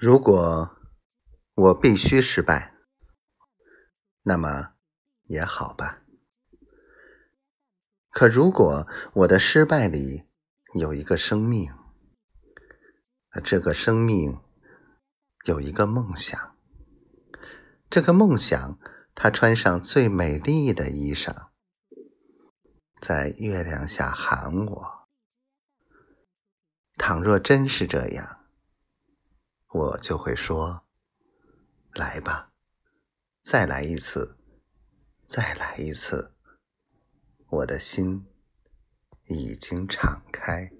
如果我必须失败，那么也好吧。可如果我的失败里有一个生命，这个生命有一个梦想，这个梦想，它穿上最美丽的衣裳，在月亮下喊我。倘若真是这样。我就会说：“来吧，再来一次，再来一次。”我的心已经敞开。